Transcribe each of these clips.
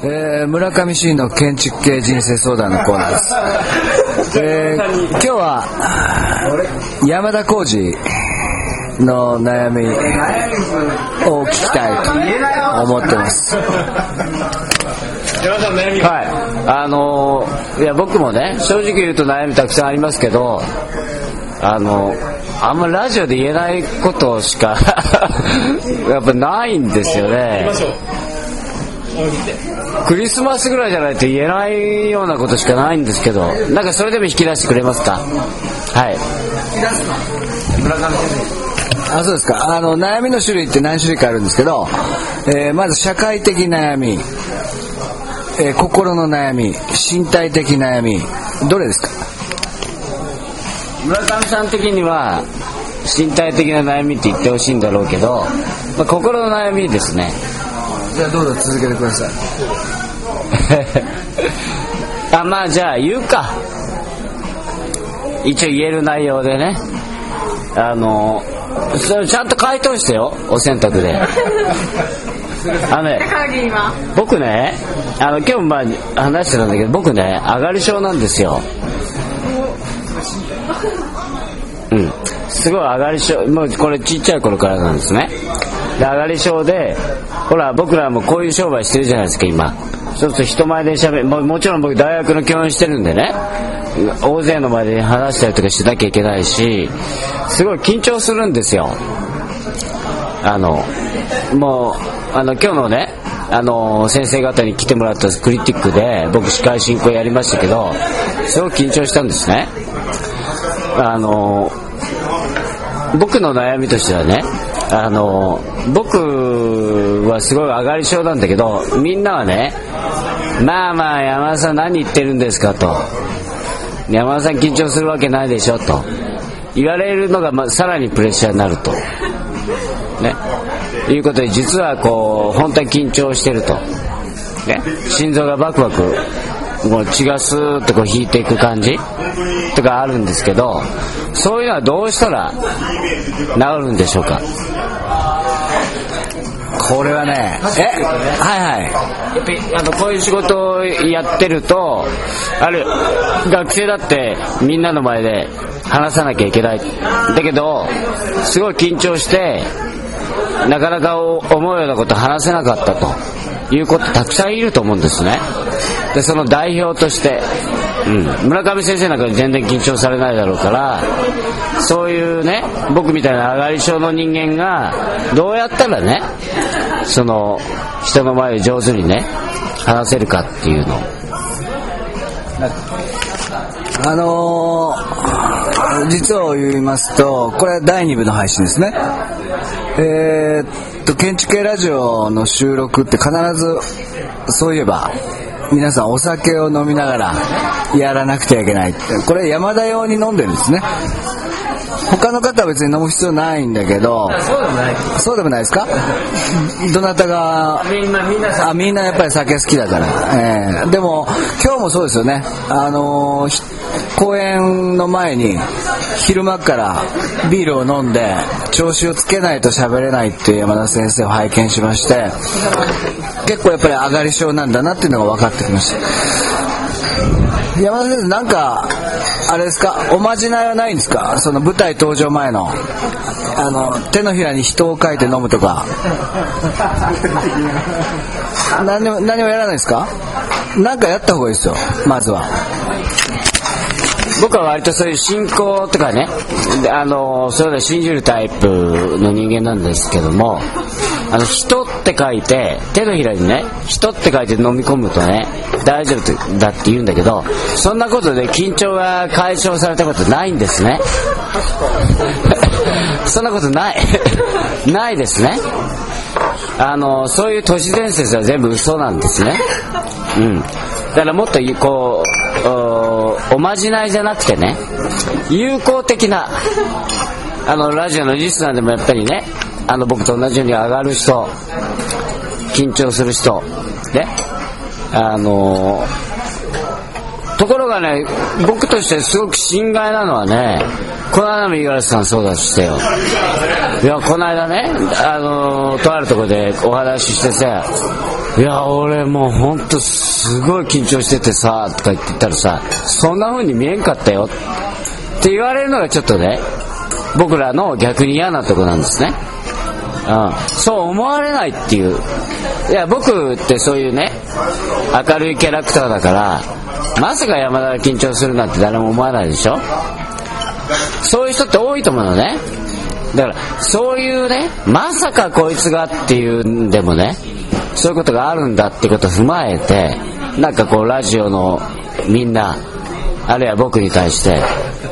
えー、村上真の建築系人生相談のコーナーです。えー、今日は山田浩二の悩みを聞きたいと思ってます。は？い。あのーいや、僕もね、正直言うと悩みたくさんありますけど、あのあんまラジオで言えないことしか、やっぱないんですよね。クリスマスぐらいじゃないと言えないようなことしかないんですけど、なんかそれでも引き出してくれますか？はい。あそうですか。あの悩みの種類って何種類かあるんですけど、えーまず社会的悩み、えー心の悩み身体的悩みどれですか？村上さん的には、身体的な悩みって言ってほしいんだろうけど、まあ、心の悩みですね。じゃあどうぞ続けてください。あまあじゃあ言うか。一応言える内容でね。あのそれちゃんと回答してよ。お洗濯で。あのね僕ねあの今日もまあ話してたんだけど僕ね上がり症なんですよ。うん。すごい上がり症もうこれちっちゃい頃からなんですね。で上がり症でほら僕らもこういう商売してるじゃないですか今。そうすると人前で喋る。ももちろん僕大学の教員してるんでね。大勢の前で話したりとかしなきゃいけないしすごい緊張するんですよ。あのもうあの今日のねあの先生方に来てもらったクリティックで僕司会進行やりましたけどすごく緊張したんですね。あの僕の悩みとしてはねあの僕すごい上がり症なんだけどみんなはねまあまあ山田さん何言ってるんですかと。山田さん緊張するわけないでしょと。言われるのがまあさらにプレッシャーになると。ね。いうことで実はこう本当に緊張してると。ね。心臓がバクバクもう血がスーッとこう引いていく感じ。とかあるんですけどそういうのはどうしたら治るんでしょうか。これはねえはいはい。あのこういう仕事をやってるとある学生だってみんなの前で話さなきゃいけない。だけどすごい緊張してなかなか思うようなこと話せなかったと。いうことたくさんいると思うんですね。でその代表として、うん、村上先生なんかに全然緊張されないだろうからそういうね僕みたいな上がり症の人間がどうやったらねその人の前で上手にね話せるかっていうのあのー、実を言いますと、これは第2部の配信ですね。えーっと、建築系ラジオの収録って必ず、そういえば、皆さんお酒を飲みながらやらなくてはいけないって。これ山田用に飲んでるんですね。他の方は別に飲む必要ないんだけど、そうでもないそうでもないですか？どなたがみんなみんなあみんなやっぱり酒好きだから、えーでも今日もそうですよね、あのーひ公演の前に昼間からビールを飲んで調子をつけないと喋れないっていう山田先生を拝見しまして結構やっぱり上がり症なんだなっていうのが分かってきました。山田先生なんかあれですか？おまじないはないんですか？その舞台登場前の。あの手のひらに人を書いて飲むとか。何も何もやらないですか？なんかやった方がいいですよまずは。僕は割とそういう信仰とかねあのそういうの信じるタイプの人間なんですけどもあの人って書いて手のひらにね人って書いて飲み込むとね大丈夫だって言うんだけどそんなことで緊張が解消されたことないんですね。そんなことない ないですね。あのそういう都市伝説は全部嘘なんですね。うん。だからもっとこうおおまじないじゃなくてね友好的なあのラジオのリスナーでもやっぱりねあの僕と同じように上がる人緊張する人ね。あのところがね僕としてすごく心外なのはねこの間も五十嵐さんそうだしてよ。いやこの間ねあのとあるとこでお話ししてさいや俺もうほんとすごい緊張しててさとか言ってたらさそんな風に見えんかったよって言われるのがちょっとね僕らの逆に嫌なとこなんですね。うん、そう思われないっていう。いや僕ってそういうね明るいキャラクターだからまさか山田が緊張するなんて誰も思わないでしょ？そういう人って多いと思うのね。だからそういうねまさかこいつがっていうんでもねそういうことがあるんだってことを踏まえてなんかこうラジオのみんなあるいは僕に対して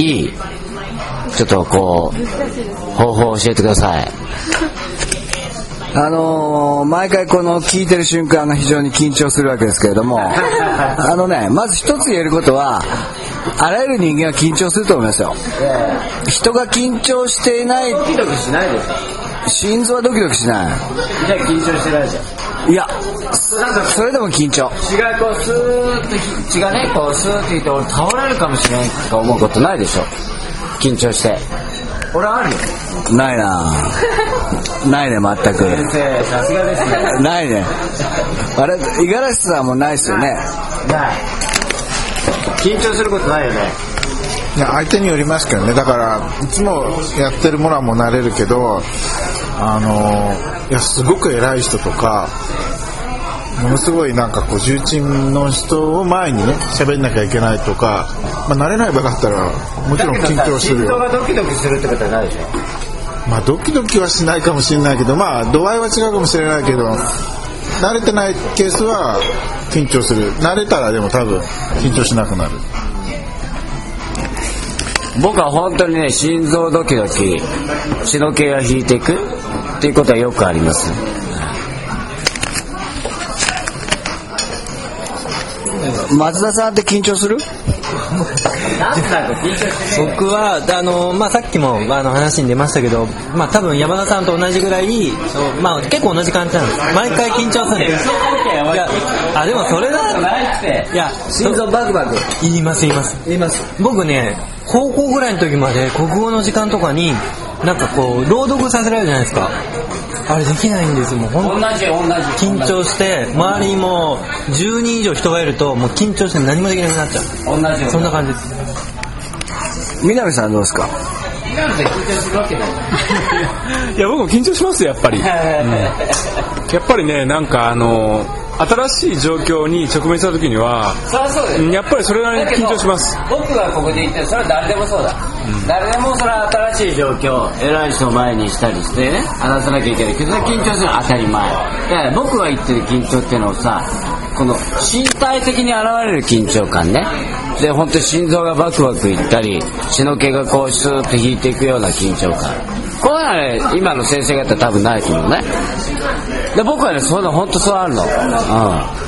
いいちょっとこう方法を教えてください。あのー毎回この聞いてる瞬間が非常に緊張するわけですけれども、あのね、まず一つ言えることは、あらゆる人間は緊張すると思いますよ。人が緊張していない、ドキドキしないでし心臓はドキドキしなょじゃあ緊張してないじゃんい。いや、それでも緊張。血がこうスーッと血がねこうスーッといって俺倒れるかもしれないとか思うことないでしょ緊張して俺あるよ。ないな。ぁないね、全く。先生さすがですね。ないね。あれ、五十嵐さんもないですよね。ない。緊張することないよね。いや相手によりますけどね。だからいつもやってるものはもう慣れるけどあのいやすごく偉い人とかものすごいなんかこう重鎮の人を前にね喋んなきゃいけないとか、まあ、慣れない場だったらもちろん緊張するよ。がドキドキするってことはないでしょ。まあドキドキはしないかもしれないけどまあ度合いは違うかもしれないけど慣れてないケースは緊張する。慣れたらでも多分緊張しなくなる。僕は本当にね心臓ドキドキ血の気が引いていくっていうことはよくあります松田さんって緊張する？僕はあの、まあ、さっきもあの話に出ましたけど、まあ、多分山田さんと同じぐらい、まあ、結構同じ感じなんです。毎回緊張するんです。いやあでもそれだいや心臓バクバク。言います言います。言います。僕ね高校ぐらいの時まで国語の時間とかになんかこう朗読させられるじゃないですかあれできないんですよもう同じ同じ。緊張して周りにもう10人以上人がいるともう緊張して何もできなくなっちゃう。同じそんな感じです。南さんどうですか？なんで緊張するわけない。いや僕も緊張しますよやっぱり、うん。やっぱりねなんかあの新しい状況に直面した時にはそりゃそうですうんやっぱりそれなりに緊張します。僕がここで言ってるそれは誰でもそうだ、誰でもそれは新しい状況偉い人を前にしたりしてね話さなきゃいけない。けど緊張するのは当たり前。だから僕が言ってる緊張っていうのをさこの身体的に現れる緊張感ね。で本当に心臓がバクバクいったり血の気がこうスーッと引いていくような緊張感。こういうのはね今の先生方多分ないと思うねで僕はねそういうの本当そうあるの。うん。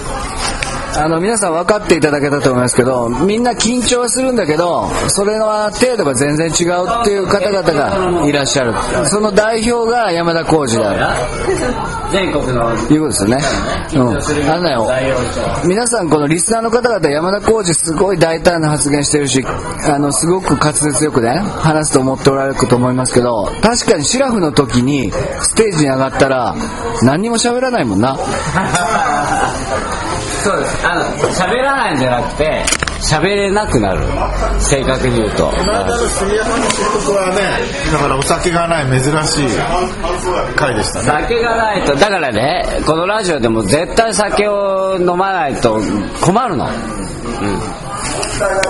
あの皆さん分かっていただけたと思いますけどみんな緊張はするんだけどそれの程度が全然違うっていう方々がい。らっしゃる。その代表が山田浩二であ全国の。るいうことですよね。うん。あのね皆さんこのリスナーの方々山田浩二すごい大胆な発言してるしあのすごく滑舌よくね話すと思っておられると思いますけど確かにシラフの時にステージに上がったら何にも喋らないもんな そうです。あの喋らないんじゃなくて喋れなくなる。正確に言うと。この間の杉山の仕事はねだからお酒がない珍しい回でしたね。酒がないとだからねこのラジオでも絶対酒を飲まないと困るの。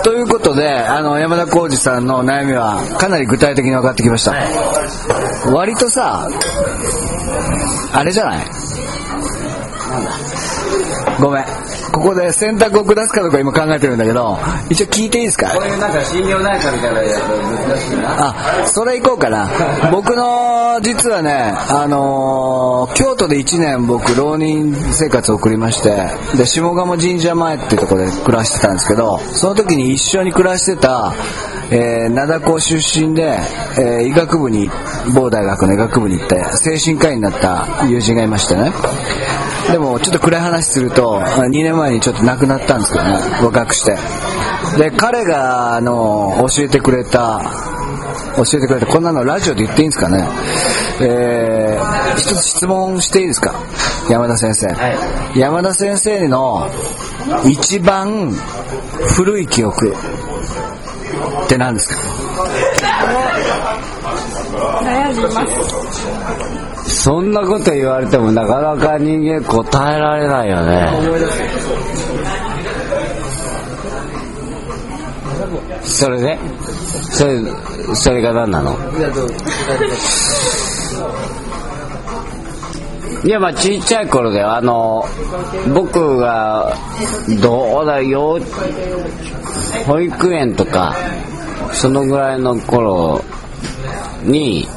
ということであの山田浩二さんの悩みはかなり具体的に分かってきました、割とさあれじゃない？ごめんここで選択を下すかどうか今考えてるんだけど一応聞いていいですか？こういうなんか心療内科みたいなやつ難しいな。あそれ行こうかな。僕の実はねあのー京都で1年僕浪人生活を送りましてで下鴨神社前っていうところで暮らしてたんですけどその時に一緒に暮らしてた、えー灘高出身で、えー医学部に某大学の医学部に行って精神科医になった友人がいましてねでもちょっと暗い話すると2年前にちょっと亡くなったんですけどね若くして。で彼があの教えてくれた教えてくれたこんなのラジオで言っていいんですかね？えー、一つ質問していいですか？山田先生、山田先生の一番古い記憶って何ですか？そんなこと言われてもなかなか人間答えられないよね。それで？それそれが何なの？いやまあちっちゃい頃であの僕がどうだよ保育園とかそのぐらいの頃に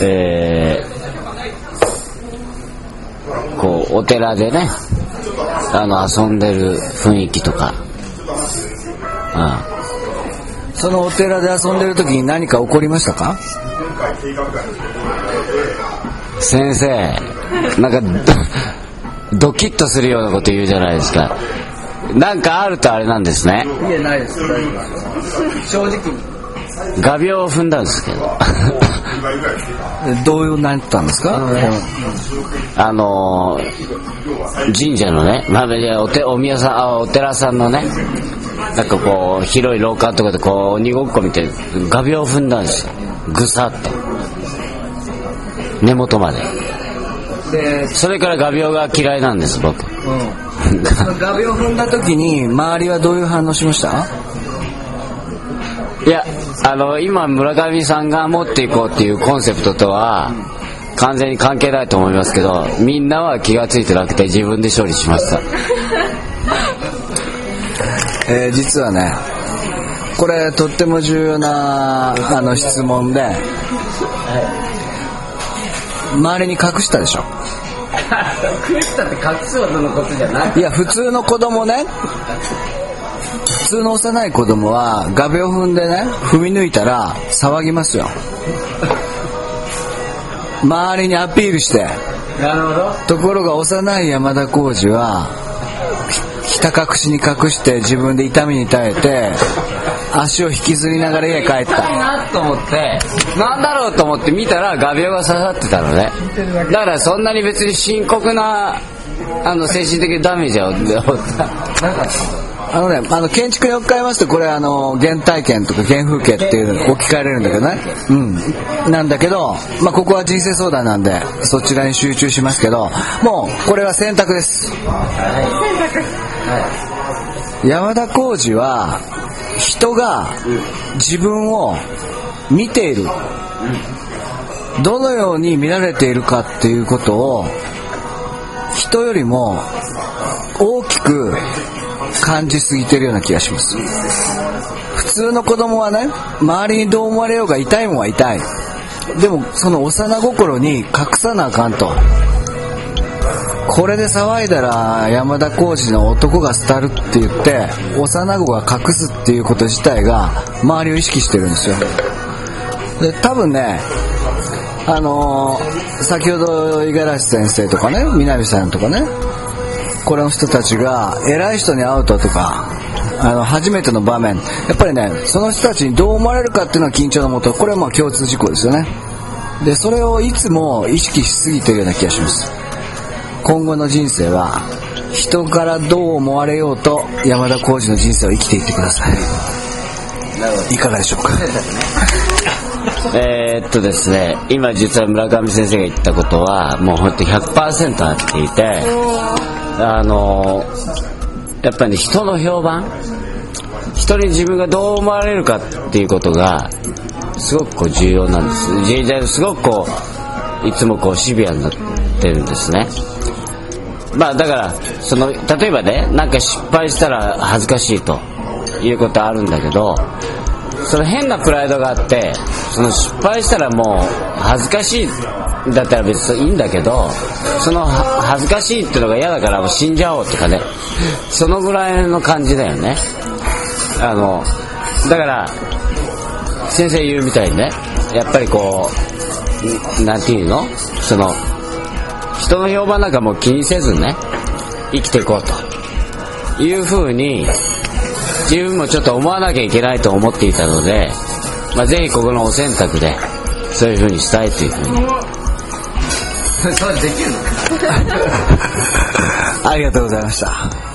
えーこうお寺でねあの遊んでる雰囲気とか、そのお寺で遊んでる時に何か起こりましたか？うん、先生なんかドドキッとするようなこと言うじゃないですか。なんかあるとあれなんですね。いやないです。正直画鋲を踏んだんですけど。どういうなったんですか？あのー神社のね、まあ、おてお宮さんあお寺さんのねなんかこう広い廊下とかでこう鬼ごっこ見て画鋲を踏んだんですよ。ぐさっと。根元まで。で、それから画鋲が嫌いなんです僕。うん、画鋲踏んだ時に周りはどういう反応しました？いやあの今村上さんが持っていこうっていうコンセプトとは完全に関係ないと思いますけどみんなは気が付いてなくて自分で処理しました。えー実はねこれとっても重要なあの質問で周りに隠したでしょ。隠したって隠すほどのことじゃない。いや普通の子供ね普通の幼い子供は画鋲踏んでね踏み抜いたら騒ぎますよ。周りにアピールして。なるほど。ところが幼い山田浩二はひひた隠しに隠して自分で痛みに耐えて足を引きずりながら家帰った。いなと思って。なんだろうと思って見たら画鋲が刺さってたのね。だからそんなに別に深刻なあの精神的ダメージはなかったあのね、あの建築に置き換えますとこれあの原体験とか原風景っていうのに置き換えれるんだけどね。うん。なんだけど、まあ、ここは人生相談なんでそちらに集中しますけどもうこれは選択です。山田浩二は人が自分を見ている。どのように見られているかっていうことを人よりも大きく感じすぎてるような気がします。普通の子供はね周りにどう思われようが痛いもんは痛い。でもその幼心に隠さなあかんと。これで騒いだら山田浩二の男が廃るって言って幼子が隠すっていうこと自体が周りを意識してるんですよ。で多分ねあのー先ほど五十嵐先生とかね南さんとかねこれの人たちが偉い人に会うととかあの初めての場面。やっぱりねその人たちにどう思われるかっていうのは緊張のもとこれはまあ共通事項ですよね。でそれをいつも意識しすぎてるような気がします。今後の人生は人からどう思われようと山田浩二の人生を生きていってください。いかがでしょうか？えーっとですね今実は村上先生が言ったことはもう本当に100%合っていてあのやっぱりね人の評判？人に自分がどう思われるかっていうことがすごくこう重要なんです。じじすごくこういつもこうシビアになってるんですね。まあだからその例えばねなんか失敗したら恥ずかしいということあるんだけどその変なプライドがあってその失敗したらもう恥ずかしいだったら別にいいんだけどその恥ずかしいっていうのが嫌だからもう死んじゃおうとかね。そのぐらいの感じだよね。あのだから先生言うみたいにね。やっぱりこうんなんていうの？その人の評判なんかも気にせずね生きていこうと。いうふうに自分もちょっと思わなきゃいけないと思っていたので、まあ、ぜひここのお選択でそういうふうにしたいというふうにそれできるの？ありがとうございました